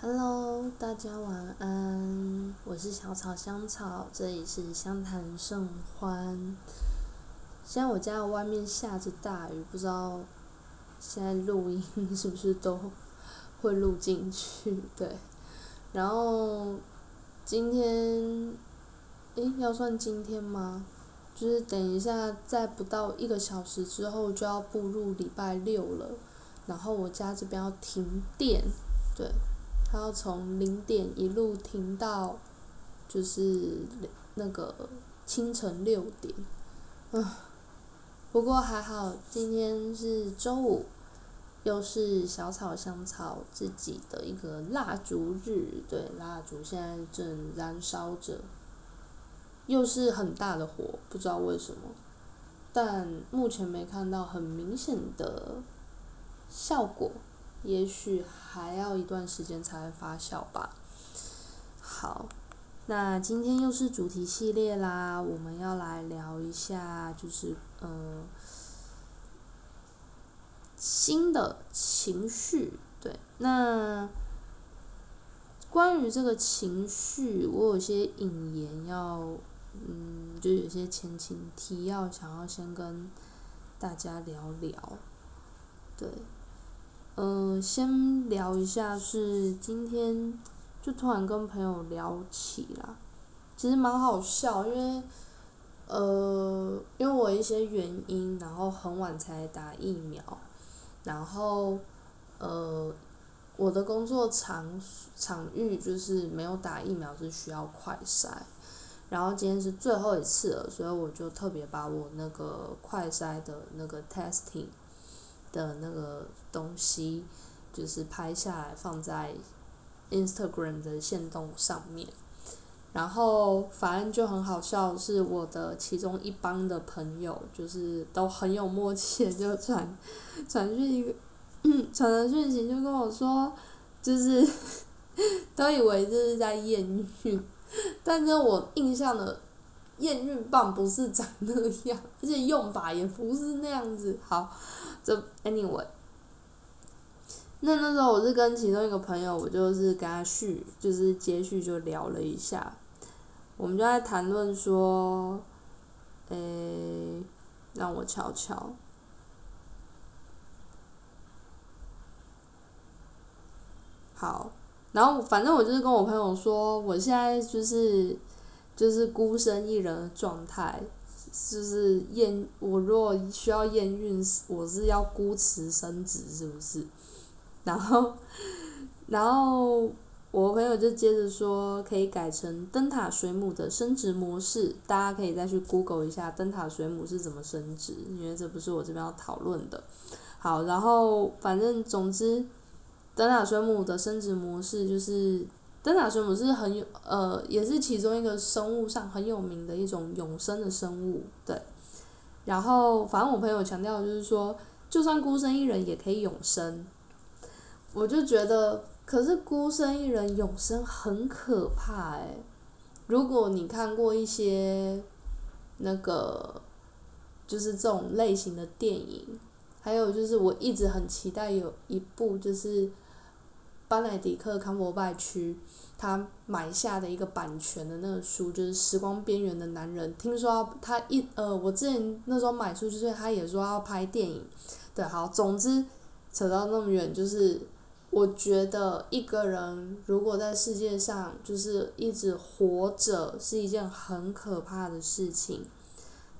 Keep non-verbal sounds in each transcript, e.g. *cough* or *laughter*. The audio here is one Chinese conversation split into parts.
Hello，大家晚安，我是小草香草，这里是相谈甚欢。现在我家外面下着大雨，不知道现在录音 *laughs* 是不是都会录进去？对，然后今天，诶，要算今天吗？就是等一下，在不到一个小时之后就要步入礼拜六了，然后我家这边要停电，对。它要从零点一路停到，就是那个清晨六点，啊，不过还好今天是周五，又是小草香草自己的一个蜡烛日，对，蜡烛现在正燃烧着，又是很大的火，不知道为什么，但目前没看到很明显的效果。也许还要一段时间才会发酵吧。好，那今天又是主题系列啦，我们要来聊一下，就是呃，新的情绪。对，那关于这个情绪，我有些引言要，嗯，就有些前情提要，想要先跟大家聊聊。对。嗯，先聊一下是今天就突然跟朋友聊起啦，其实蛮好笑，因为呃，因为我一些原因，然后很晚才打疫苗，然后呃，我的工作场场域就是没有打疫苗是需要快筛，然后今天是最后一次了，所以我就特别把我那个快筛的那个 testing。的那个东西，就是拍下来放在 Instagram 的线动上面，然后反正就很好笑，是我的其中一帮的朋友，就是都很有默契，就传传讯一个传了讯息就跟我说，就是 *laughs* 都以为这是在验孕，但是我印象的验孕棒不是长那样，而且用法也不是那样子，好。就 anyway，那那时候我是跟其中一个朋友，我就是跟他续，就是接续就聊了一下，我们就在谈论说，诶，让我瞧瞧，好，然后反正我就是跟我朋友说，我现在就是就是孤身一人的状态。就是验我如果需要验孕，我是要孤雌生殖是不是？然后，然后我朋友就接着说，可以改成灯塔水母的生殖模式，大家可以再去 Google 一下灯塔水母是怎么生殖，因为这不是我这边要讨论的。好，然后反正总之，灯塔水母的生殖模式就是。灯塔水母是很有呃，也是其中一个生物上很有名的一种永生的生物，对。然后，反正我朋友强调就是说，就算孤身一人也可以永生。我就觉得，可是孤身一人永生很可怕诶。如果你看过一些那个，就是这种类型的电影，还有就是我一直很期待有一部就是。班莱迪克康伯拜区，他买下的一个版权的那个书，就是《时光边缘的男人》。听说他一呃，我之前那时候买书就是他也说要拍电影。对，好，总之扯到那么远，就是我觉得一个人如果在世界上就是一直活着是一件很可怕的事情。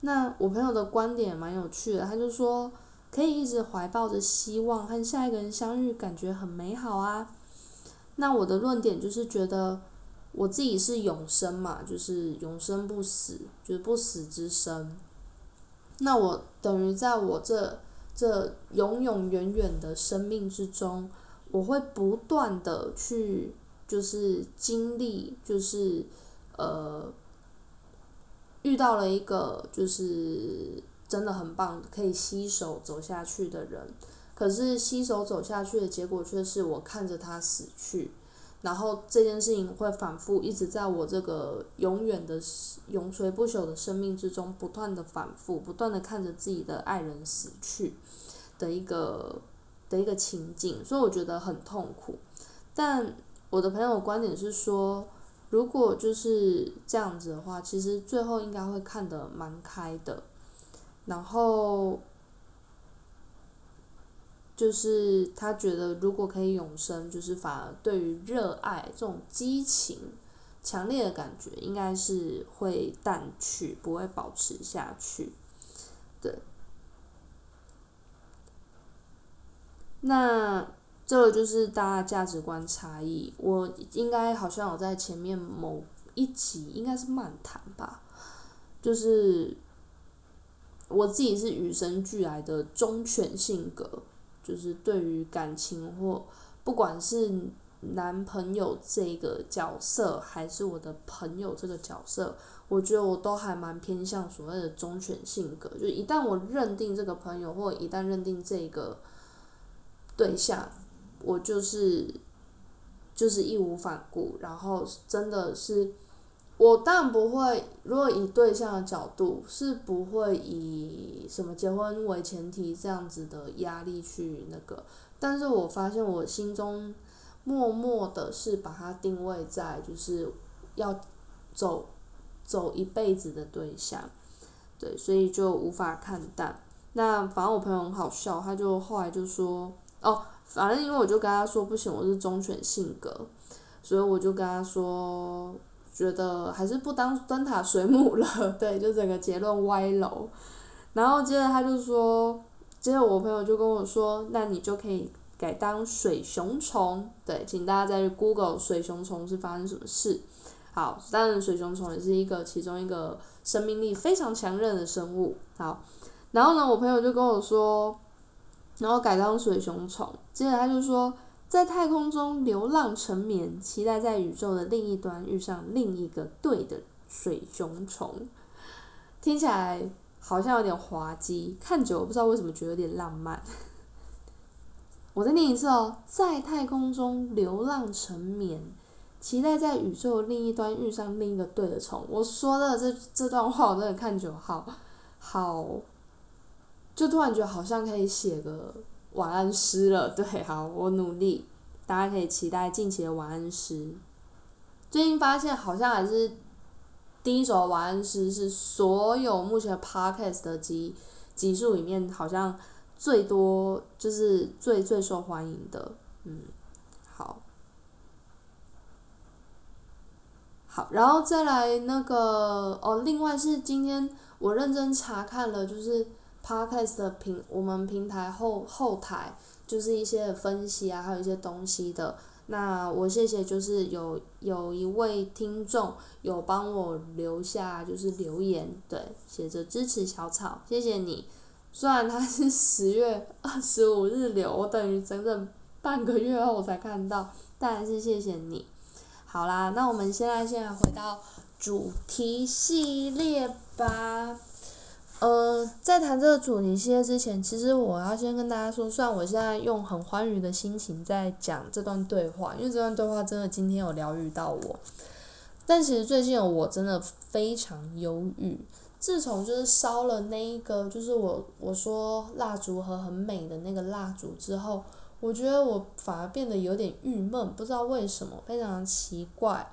那我朋友的观点蛮有趣的，他就说可以一直怀抱着希望和下一个人相遇，感觉很美好啊。那我的论点就是觉得，我自己是永生嘛，就是永生不死，就是不死之身。那我等于在我这这永永远远的生命之中，我会不断的去就是经历，就是呃遇到了一个就是真的很棒，可以携手走下去的人。可是携手走下去的结果却是我看着他死去，然后这件事情会反复一直在我这个永远的永垂不朽的生命之中不断的反复，不断的看着自己的爱人死去的一个的一个情景，所以我觉得很痛苦。但我的朋友观点是说，如果就是这样子的话，其实最后应该会看得蛮开的。然后就是他觉得，如果可以永生，就是反而对于热爱这种激情、强烈的感觉，应该是会淡去，不会保持下去。对。那这个就是大家价值观差异。我应该好像有在前面某一集，应该是漫谈吧，就是我自己是与生俱来的忠犬性格，就是对于感情或不管是男朋友这个角色，还是我的朋友这个角色，我觉得我都还蛮偏向所谓的忠犬性格。就一旦我认定这个朋友，或一旦认定这个。对象，我就是就是义无反顾，然后真的是，我当然不会，如果以对象的角度，是不会以什么结婚为前提这样子的压力去那个，但是我发现我心中默默的是把它定位在就是要走走一辈子的对象，对，所以就无法看淡。那反正我朋友很好笑，他就后来就说。哦，反正因为我就跟他说不行，我是忠犬性格，所以我就跟他说，觉得还是不当灯塔水母了，对，就整个结论歪楼。然后接着他就说，接着我朋友就跟我说，那你就可以改当水熊虫，对，请大家在 Google 水熊虫是发生什么事。好，当然水熊虫也是一个其中一个生命力非常强韧的生物。好，然后呢，我朋友就跟我说。然后改当水熊虫，接着他就说，在太空中流浪成眠，期待在宇宙的另一端遇上另一个对的水熊虫。听起来好像有点滑稽，看久了不知道为什么觉得有点浪漫。*laughs* 我再念一次哦，在太空中流浪成眠，期待在宇宙另一端遇上另一个对的虫。我说的这这段话，我真的看久好好。就突然觉得好像可以写个晚安诗了，*laughs* 对，好，我努力，大家可以期待近期的晚安诗。最近发现好像还是第一首晚安诗是所有目前 podcast 的集集数里面好像最多就是最最受欢迎的，嗯，好，好，然后再来那个哦，另外是今天我认真查看了，就是。Podcast 的平，我们平台后后台就是一些分析啊，还有一些东西的。那我谢谢，就是有有一位听众有帮我留下就是留言，对，写着支持小草，谢谢你。虽然他是十月二十五日留，我等于整整半个月后我才看到，但还是谢谢你。好啦，那我们现在现在回到主题系列吧。呃，在谈这个主题系列之前，其实我要先跟大家说，虽然我现在用很欢愉的心情在讲这段对话，因为这段对话真的今天有疗愈到我，但其实最近我真的非常忧郁。自从就是烧了那一个，就是我我说蜡烛盒很美的那个蜡烛之后，我觉得我反而变得有点郁闷，不知道为什么，非常奇怪。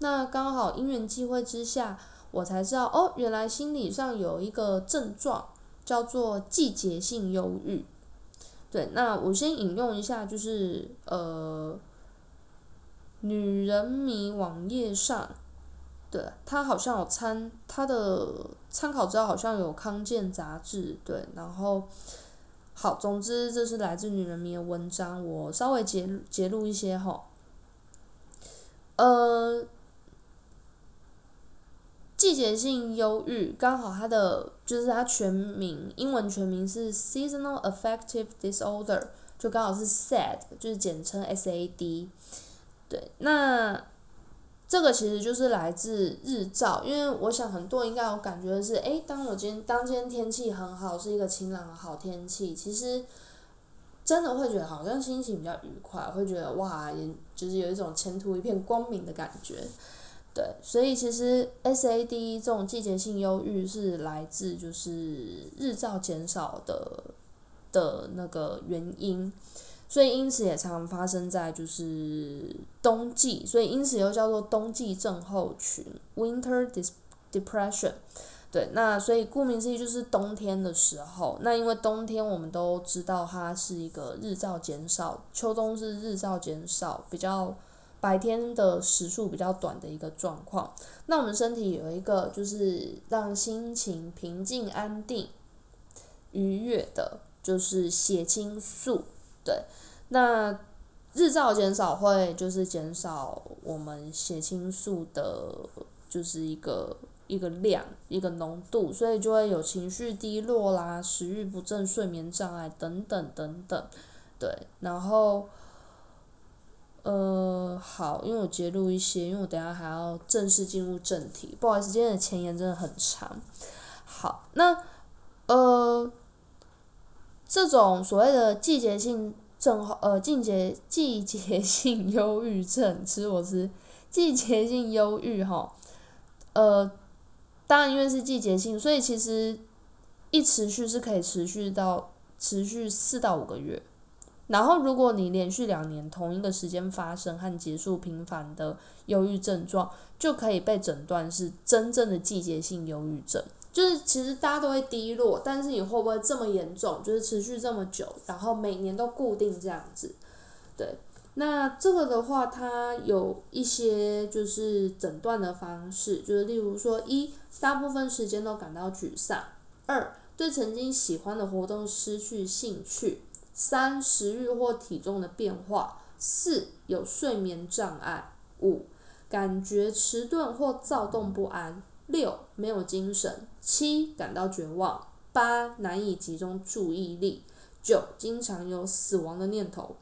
那刚好因缘际会之下。我才知道哦，原来心理上有一个症状叫做季节性忧郁。对，那我先引用一下，就是呃，女人迷网页上，对，它好像有参它的参考资料好像有康健杂志，对，然后好，总之这是来自女人迷的文章，我稍微截截录一些哈，呃。季节性忧郁，刚好它的就是它全名，英文全名是 Seasonal Affective Disorder，就刚好是 SAD，就是简称 SAD。对，那这个其实就是来自日照，因为我想很多人应该有感觉的是，诶，当我今天当今天天气很好，是一个晴朗的好天气，其实真的会觉得好像心情比较愉快，会觉得哇，就是有一种前途一片光明的感觉。对，所以其实 SAD 这种季节性忧郁是来自就是日照减少的的那个原因。所以因此也常发生在就是冬季，所以因此又叫做冬季症候群 （Winter Depression）。对，那所以顾名思义就是冬天的时候。那因为冬天我们都知道它是一个日照减少，秋冬是日照减少，比较白天的时数比较短的一个状况。那我们身体有一个就是让心情平静、安定、愉悦的，就是血清素。对，那日照减少会就是减少我们血清素的，就是一个。一个量，一个浓度，所以就会有情绪低落啦、食欲不振、睡眠障碍等等等等，对，然后，呃，好，因为我揭露一些，因为我等下还要正式进入正题，不好意思，今天的前言真的很长。好，那呃，这种所谓的季节性症候，呃，季节季节性忧郁症，其实我是季节性忧郁哈，呃。当然，因为是季节性，所以其实一持续是可以持续到持续四到五个月。然后，如果你连续两年同一个时间发生和结束频繁的忧郁症状，就可以被诊断是真正的季节性忧郁症。就是其实大家都会低落，但是你会不会这么严重？就是持续这么久，然后每年都固定这样子，对。那这个的话，它有一些就是诊断的方式，就是例如说，一大部分时间都感到沮丧；二对曾经喜欢的活动失去兴趣；三食欲或体重的变化；四有睡眠障碍；五感觉迟钝或躁动不安；六没有精神；七感到绝望；八难以集中注意力；九经常有死亡的念头。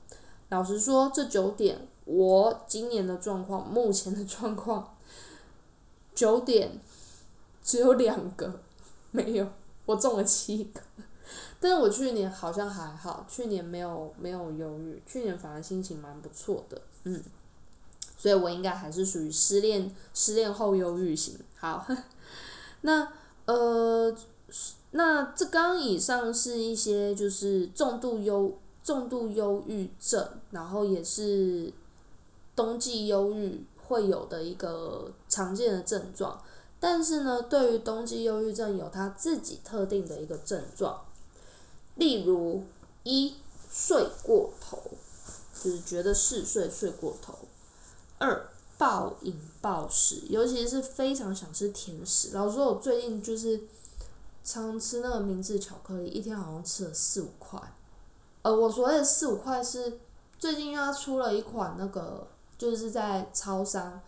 老实说，这九点我今年的状况，目前的状况，九点只有两个没有，我中了七个，但是我去年好像还好，去年没有没有忧郁，去年反而心情蛮不错的，嗯，所以我应该还是属于失恋失恋后忧郁型。好，*laughs* 那呃，那这刚以上是一些就是重度忧。重度忧郁症，然后也是冬季忧郁会有的一个常见的症状。但是呢，对于冬季忧郁症有它自己特定的一个症状，例如一睡过头，就是觉得嗜睡睡过头；二暴饮暴食，尤其是非常想吃甜食。老实说，我最近就是常吃那个明治巧克力，一天好像吃了四五块。呃，我所谓的四五块是最近它出了一款那个，就是在超商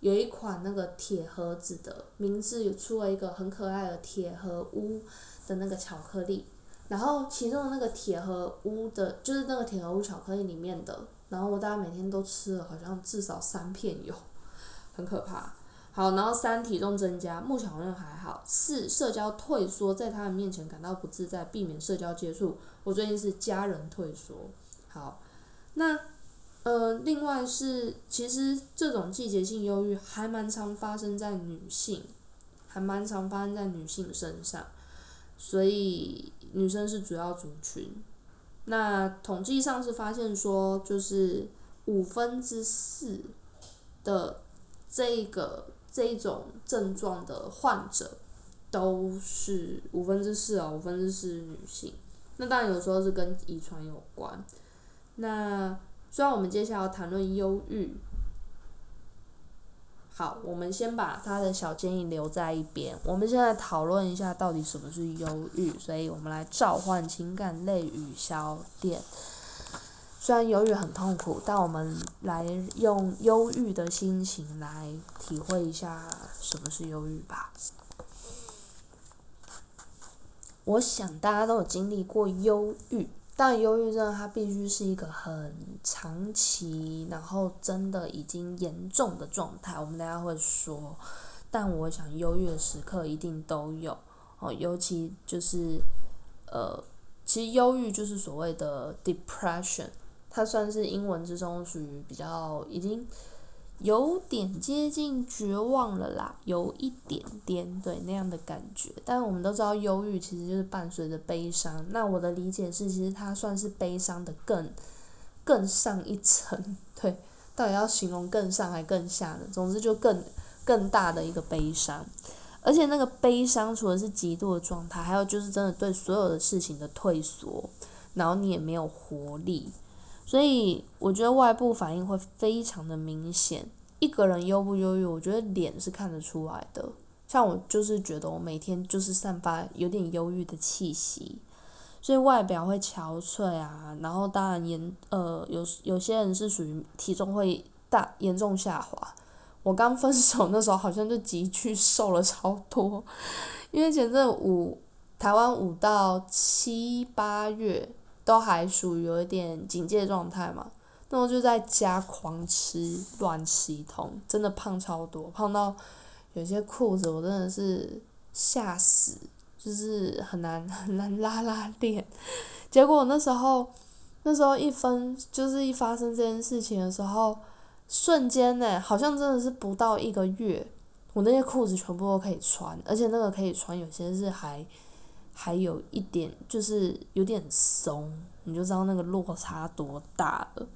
有一款那个铁盒子的，名字出了一个很可爱的铁盒屋的那个巧克力，然后其中的那个铁盒屋的，就是那个铁盒屋巧克力里面的，然后我大概每天都吃了好像至少三片有，很可怕。好，然后三体重增加，目前好像还好。四社交退缩，在他人面前感到不自在，避免社交接触。我最近是家人退缩。好，那呃，另外是其实这种季节性忧郁还蛮常发生在女性，还蛮常发生在女性身上，所以女生是主要族群。那统计上是发现说，就是五分之四的这个。这种症状的患者都是五分之四哦，五分之四女性。那当然有时候是跟遗传有关。那虽然我们接下来要谈论忧郁，好，我们先把他的小建议留在一边。我们现在讨论一下到底什么是忧郁。所以我们来召唤情感类语小点。虽然忧郁很痛苦，但我们来用忧郁的心情来体会一下什么是忧郁吧。我想大家都有经历过忧郁，但忧郁症它必须是一个很长期，然后真的已经严重的状态。我们大家会说，但我想忧郁的时刻一定都有哦，尤其就是呃，其实忧郁就是所谓的 depression。它算是英文之中属于比较已经有点接近绝望了啦，有一点点对那样的感觉。但是我们都知道，忧郁其实就是伴随着悲伤。那我的理解是，其实它算是悲伤的更更上一层，*laughs* 对，到底要形容更上还更下呢？总之就更更大的一个悲伤，而且那个悲伤除了是极度的状态，还有就是真的对所有的事情的退缩，然后你也没有活力，所以我觉得外部反应会非常的明显。一个人忧不忧郁，我觉得脸是看得出来的。像我就是觉得我每天就是散发有点忧郁的气息。所以外表会憔悴啊，然后当然严呃有有些人是属于体重会大严重下滑。我刚分手那时候好像就急剧瘦了超多，因为前阵五台湾五到七八月都还属于有一点警戒状态嘛，那我就在家狂吃乱吃一通，真的胖超多，胖到有些裤子我真的是吓死。就是很难 *laughs* 很难拉拉链，结果那时候那时候一分就是一发生这件事情的时候，瞬间呢，好像真的是不到一个月，我那些裤子全部都可以穿，而且那个可以穿，有些是还还有一点就是有点松，你就知道那个落差多大了。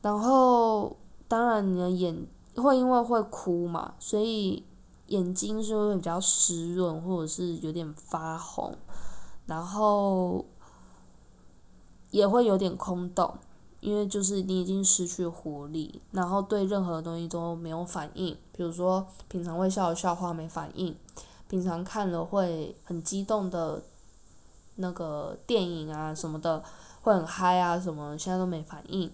然后当然你的眼会因为会哭嘛，所以。眼睛是会比较湿润，或者是有点发红，然后也会有点空洞，因为就是你已经失去活力，然后对任何东西都没有反应。比如说平常会笑的笑话没反应，平常看了会很激动的那个电影啊什么的，会很嗨啊什么，现在都没反应。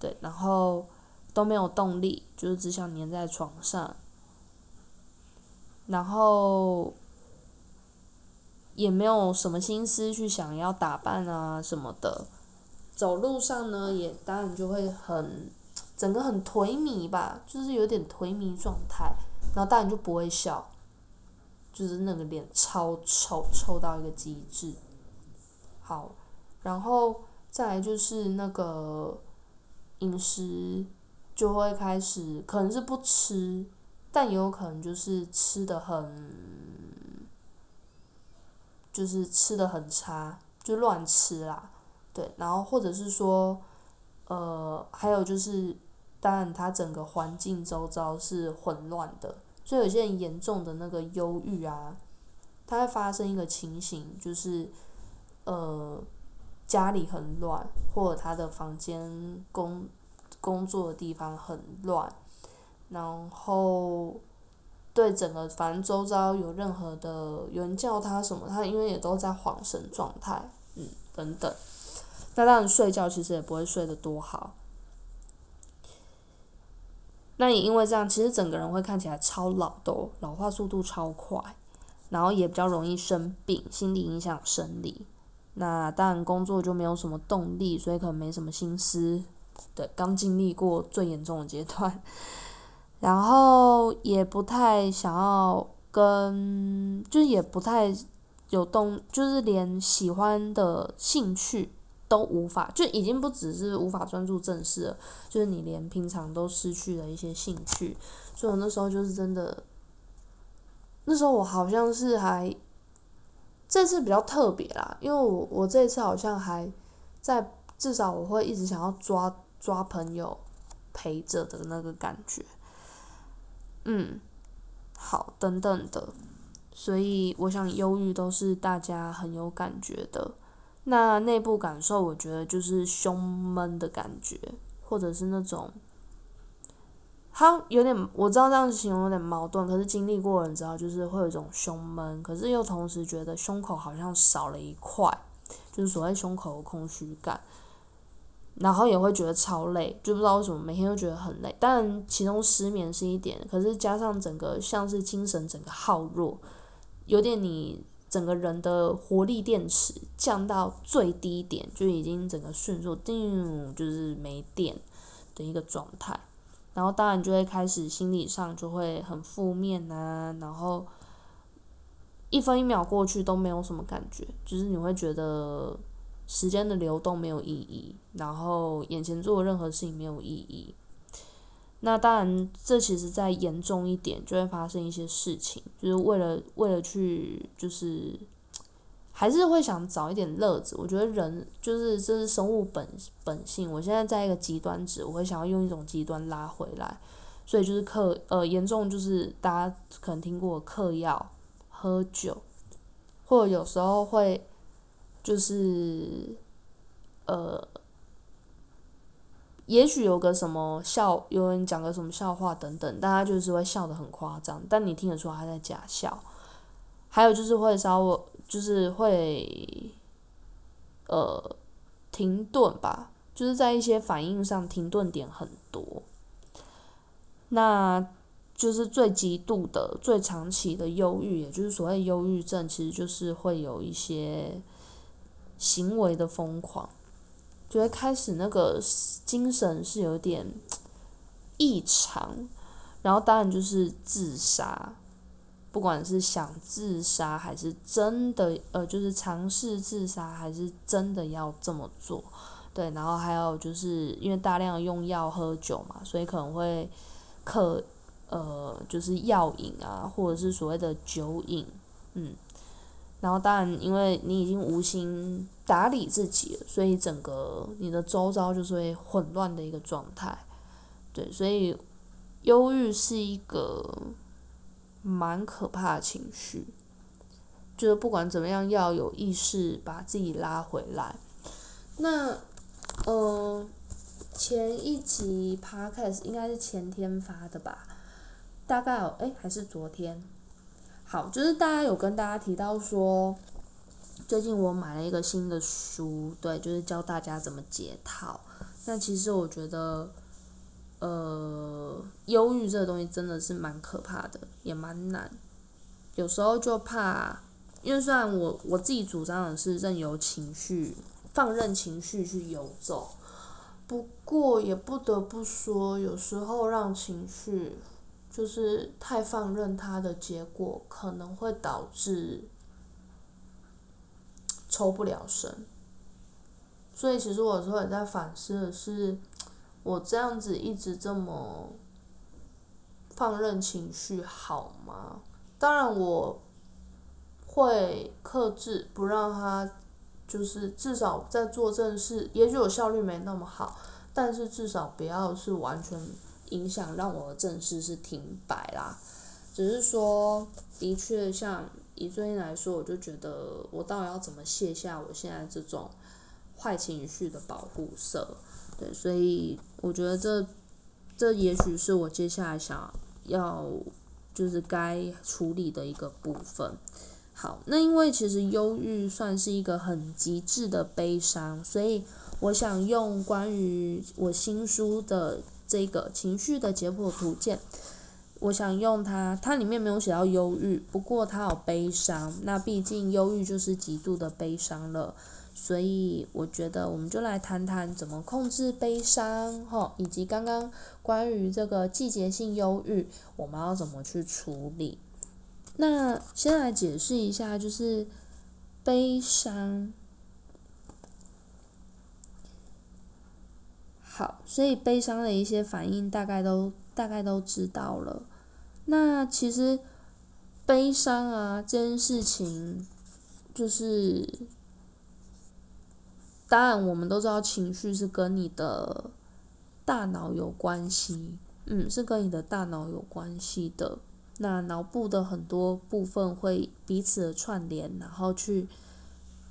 对，然后都没有动力，就是只想黏在床上。然后也没有什么心思去想要打扮啊什么的，走路上呢也当然就会很整个很颓靡吧，就是有点颓靡状态，然后当然就不会笑，就是那个脸超臭，臭到一个极致。好，然后再来就是那个饮食就会开始可能是不吃。但也有可能就是吃的很，就是吃的很差，就乱吃啦，对，然后或者是说，呃，还有就是，当然他整个环境周遭是混乱的，所以有些人严重的那个忧郁啊，他会发生一个情形，就是，呃，家里很乱，或者他的房间工工作的地方很乱。然后，对整个反正周遭有任何的有人叫他什么，他因为也都在恍神状态，嗯，等等。那当然睡觉其实也不会睡得多好。那也因为这样，其实整个人会看起来超老的，老化速度超快，然后也比较容易生病，心理影响生理。那当然工作就没有什么动力，所以可能没什么心思。对，刚经历过最严重的阶段。*laughs* 然后也不太想要跟，就是也不太有动，就是连喜欢的兴趣都无法，就已经不只是无法专注正事了，就是你连平常都失去了一些兴趣。所以我那时候就是真的，那时候我好像是还，这次比较特别啦，因为我我这次好像还在，至少我会一直想要抓抓朋友陪着的那个感觉。嗯，好，等等的，所以我想忧郁都是大家很有感觉的。那内部感受，我觉得就是胸闷的感觉，或者是那种，它有点，我知道这样子形容有点矛盾，可是经历过人知道，就是会有一种胸闷，可是又同时觉得胸口好像少了一块，就是所谓胸口的空虚感。然后也会觉得超累，就不知道为什么每天都觉得很累。当然，其中失眠是一点，可是加上整个像是精神整个耗弱，有点你整个人的活力电池降到最低点，就已经整个迅速叮就是没电的一个状态。然后当然就会开始心理上就会很负面啊，然后一分一秒过去都没有什么感觉，就是你会觉得。时间的流动没有意义，然后眼前做的任何事情没有意义。那当然，这其实再严重一点，就会发生一些事情，就是为了为了去就是还是会想找一点乐子。我觉得人就是这是生物本本性。我现在在一个极端值，我会想要用一种极端拉回来。所以就是嗑呃严重就是大家可能听过嗑药、喝酒，或者有时候会就是呃，也许有个什么笑，有人讲个什么笑话等等，大家就是会笑得很夸张，但你听得出他在假笑。还有就是会稍微就是会呃停顿吧，就是在一些反应上停顿点很多。那就是最极度的、最长期的忧郁，也就是所谓忧郁症，其实就是会有一些行为的疯狂，觉得开始那个精神是有点异常，然后当然就是自杀，不管是想自杀还是真的呃，就是尝试自杀还是真的要这么做，对，然后还有就是因为大量用药、喝酒嘛，所以可能会。可，呃，就是药瘾啊，或者是所谓的酒瘾，嗯，然后当然，因为你已经无心打理自己，所以整个你的周遭就是会混乱的一个状态，对，所以忧郁是一个蛮可怕的情绪，就是不管怎么样，要有意识把自己拉回来。那，呃。前一集 podcast 应该是前天发的吧，大概有哎还是昨天，好，就是大家有跟大家提到说，最近我买了一个新的书，对，就是教大家怎么解套。但其实我觉得，呃，忧郁这个东西真的是蛮可怕的，也蛮难。有时候就怕，因为虽然我我自己主张的是任由情绪，放任情绪去游走。不过也不得不说，有时候让情绪就是太放任他的结果，可能会导致抽不了身。所以其实我有时候也在反思的是，我这样子一直这么放任情绪好吗？当然我会克制，不让他。就是至少在做正事，也许我效率没那么好，但是至少不要是完全影响让我的正事是停摆啦。只是说，的确像以最近来说，我就觉得我到底要怎么卸下我现在这种坏情绪的保护色？对，所以我觉得这这也许是我接下来想要就是该处理的一个部分。好，那因为其实忧郁算是一个很极致的悲伤，所以我想用关于我新书的这个情绪的解剖图鉴，我想用它，它里面没有写到忧郁，不过它有悲伤，那毕竟忧郁就是极度的悲伤了，所以我觉得我们就来谈谈怎么控制悲伤，哈，以及刚刚关于这个季节性忧郁，我们要怎么去处理。那先来解释一下，就是悲伤。所以悲伤的一些反应大概都大概都知道了。那其实悲伤啊这件事情，就是当然我们都知道情绪是跟你的大脑有关系，嗯，是跟你的大脑有关系的。那脑部的很多部分会彼此的串联，然后去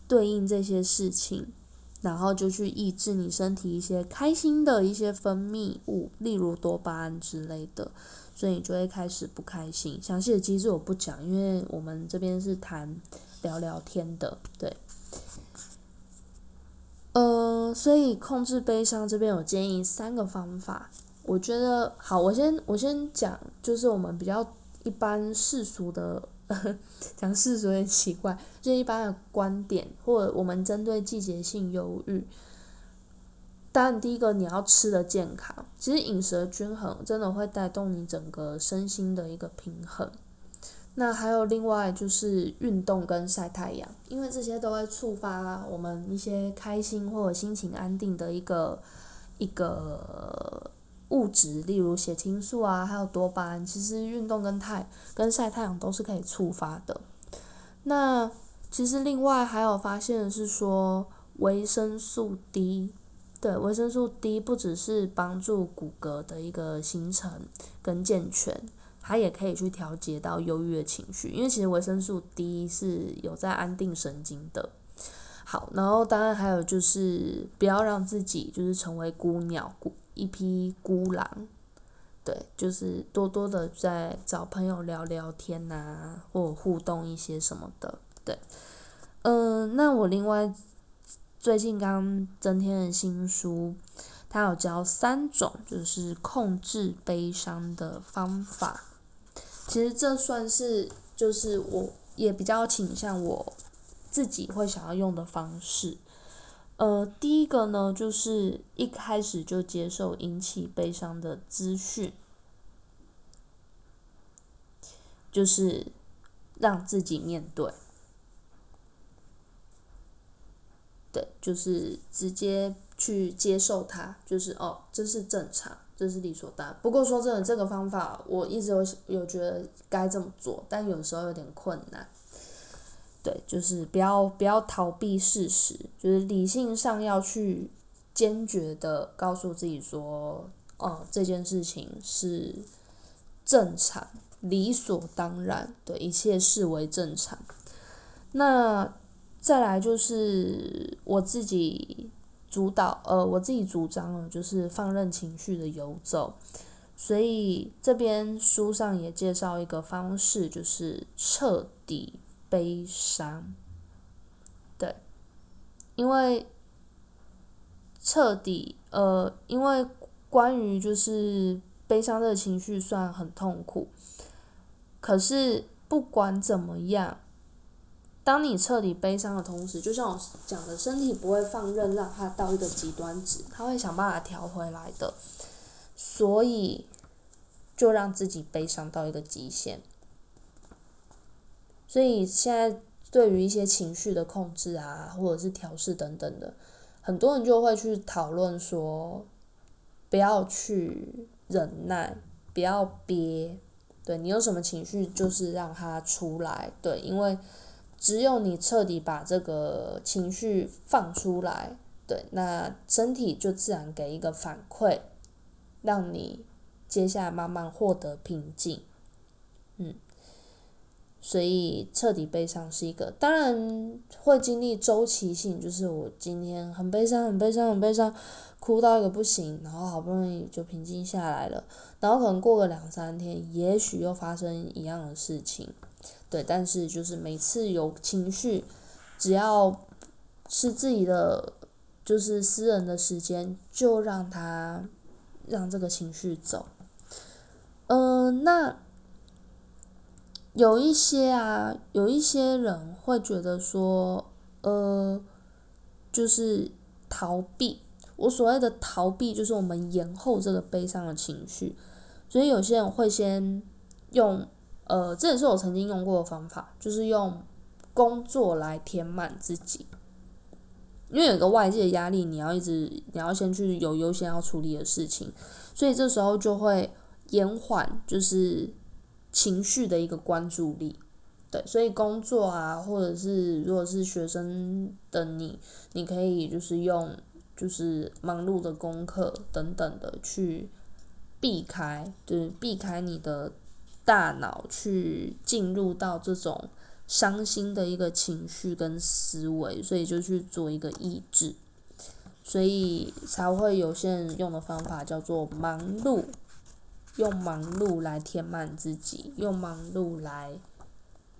对应这些事情，然后就去抑制你身体一些开心的一些分泌物，例如多巴胺之类的，所以你就会开始不开心。详细的机制我不讲，因为我们这边是谈聊聊天的，对。呃，所以控制悲伤这边有建议三个方法，我觉得好，我先我先讲，就是我们比较。一般世俗的 *laughs* 讲世俗有点奇怪，就一般的观点，或者我们针对季节性忧郁，当然第一个你要吃的健康，其实饮食均衡真的会带动你整个身心的一个平衡。那还有另外就是运动跟晒太阳，因为这些都会触发我们一些开心或者心情安定的一个一个。物质，例如血清素啊，还有多巴胺，其实运动跟太跟晒太阳都是可以触发的。那其实另外还有发现的是说，维生素 D，对，维生素 D 不只是帮助骨骼的一个形成跟健全，它也可以去调节到忧郁的情绪，因为其实维生素 D 是有在安定神经的。好，然后当然还有就是不要让自己就是成为孤鸟，孤一批孤狼。对，就是多多的在找朋友聊聊天呐，或互动一些什么的。对，嗯，那我另外最近刚增添的新书，它有教三种就是控制悲伤的方法。其实这算是就是我也比较倾向我自己会想要用的方式。呃，第一个呢，就是一开始就接受引起悲伤的资讯，就是让自己面对，对，就是直接去接受它，就是哦，这是正常，这是理所当然。不过说真的，这个方法我一直有有觉得该这么做，但有时候有点困难。对，就是不要不要逃避事实，就是理性上要去坚决的告诉自己说，哦，这件事情是正常、理所当然，对，一切视为正常。那再来就是我自己主导，呃，我自己主张了，就是放任情绪的游走。所以这边书上也介绍一个方式，就是彻底。悲伤，对，因为彻底呃，因为关于就是悲伤的情绪算很痛苦，可是不管怎么样，当你彻底悲伤的同时，就像我讲的，身体不会放任让它到一个极端值，它会想办法调回来的，所以就让自己悲伤到一个极限。所以现在对于一些情绪的控制啊，或者是调试等等的，很多人就会去讨论说，不要去忍耐，不要憋，对你有什么情绪就是让它出来，对，因为只有你彻底把这个情绪放出来，对，那身体就自然给一个反馈，让你接下来慢慢获得平静，所以彻底悲伤是一个，当然会经历周期性，就是我今天很悲伤，很悲伤，很悲伤，哭到一个不行，然后好不容易就平静下来了，然后可能过个两三天，也许又发生一样的事情，对，但是就是每次有情绪，只要是自己的，就是私人的时间，就让他让这个情绪走，嗯，那。有一些啊，有一些人会觉得说，呃，就是逃避。我所谓的逃避，就是我们延后这个悲伤的情绪。所以有些人会先用，呃，这也是我曾经用过的方法，就是用工作来填满自己。因为有个外界的压力，你要一直，你要先去有优先要处理的事情，所以这时候就会延缓，就是。情绪的一个关注力，对，所以工作啊，或者是如果是学生的你，你可以就是用就是忙碌的功课等等的去避开，就是避开你的大脑去进入到这种伤心的一个情绪跟思维，所以就去做一个抑制，所以才会有些人用的方法叫做忙碌。用忙碌来填满自己，用忙碌来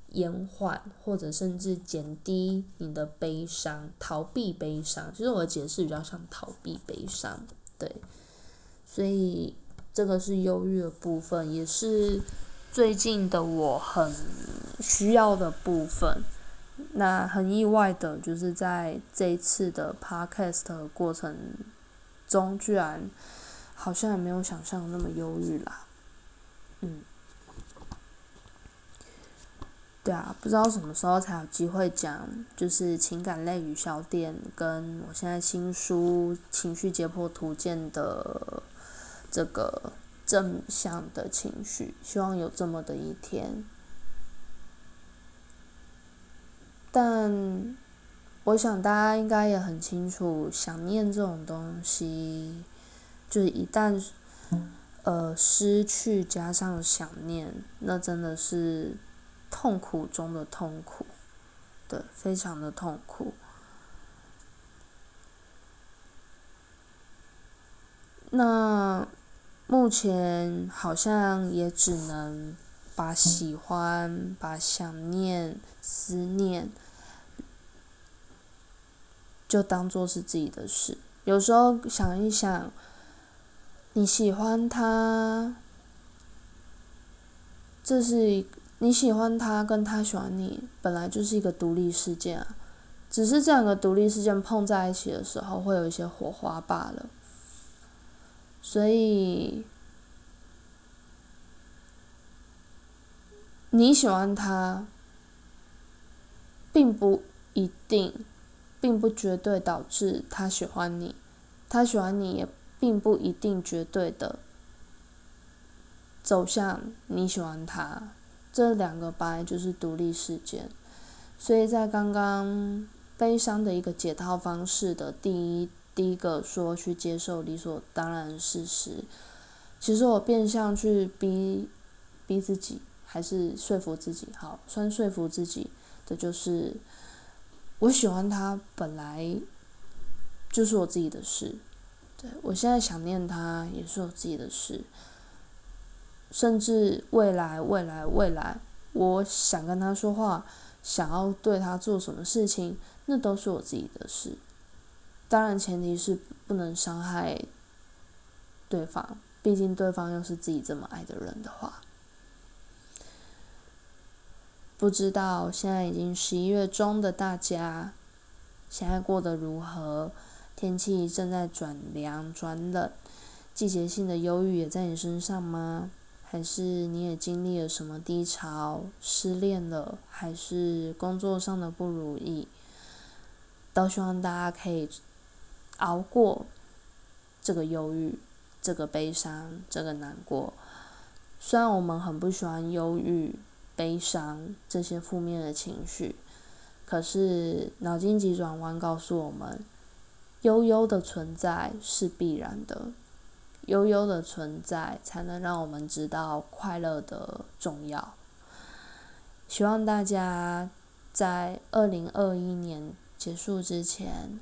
延缓或者甚至减低你的悲伤，逃避悲伤。其实我的解释比较像逃避悲伤，对。所以这个是忧郁的部分，也是最近的我很需要的部分。那很意外的就是在这一次的 podcast 过程中，居然。好像也没有想象那么忧郁啦，嗯，对啊，不知道什么时候才有机会讲，就是情感类语小店跟我现在新书《情绪解剖图鉴》的这个正向的情绪，希望有这么的一天。但我想大家应该也很清楚，想念这种东西，就是一旦呃失去加上想念，那真的是痛苦中的痛苦，对，非常的痛苦。那目前好像也只能把喜欢、把想念、思念，就当做是自己的事。有时候想一想，你喜欢他，这是你喜欢他跟他喜欢你，本来就是一个独立事件啊。只是这两个独立事件碰在一起的时候，会有一些火花罢了。所以，你喜欢他，并不一定，并不绝对导致他喜欢你；他喜欢你，也并不一定绝对的走向你喜欢他。这两个本来就是独立事件。所以在刚刚悲伤的一个解套方式的第一。第一个说去接受理所当然事实，其实我变相去逼逼自己，还是说服自己，好，算说服自己的就是，我喜欢他本来就是我自己的事，对我现在想念他也是我自己的事，甚至未来未来未来，我想跟他说话，想要对他做什么事情，那都是我自己的事。当然，前提是不能伤害对方，毕竟对方又是自己这么爱的人的话。不知道现在已经十一月中的大家，现在过得如何？天气正在转凉转冷，季节性的忧郁也在你身上吗？还是你也经历了什么低潮？失恋了，还是工作上的不如意？都希望大家可以。熬过这个忧郁、这个悲伤、这个难过。虽然我们很不喜欢忧郁、悲伤这些负面的情绪，可是脑筋急转弯告诉我们，悠悠的存在是必然的，悠悠的存在才能让我们知道快乐的重要。希望大家在二零二一年结束之前。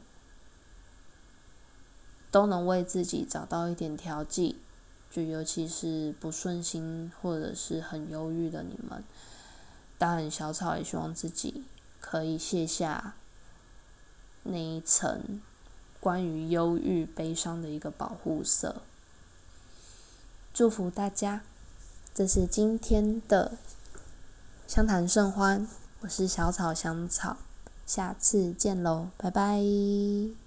都能为自己找到一点调剂，就尤其是不顺心或者是很忧郁的你们，当然小草也希望自己可以卸下那一层关于忧郁、悲伤的一个保护色。祝福大家，这是今天的相谈甚欢，我是小草香草，下次见喽，拜拜。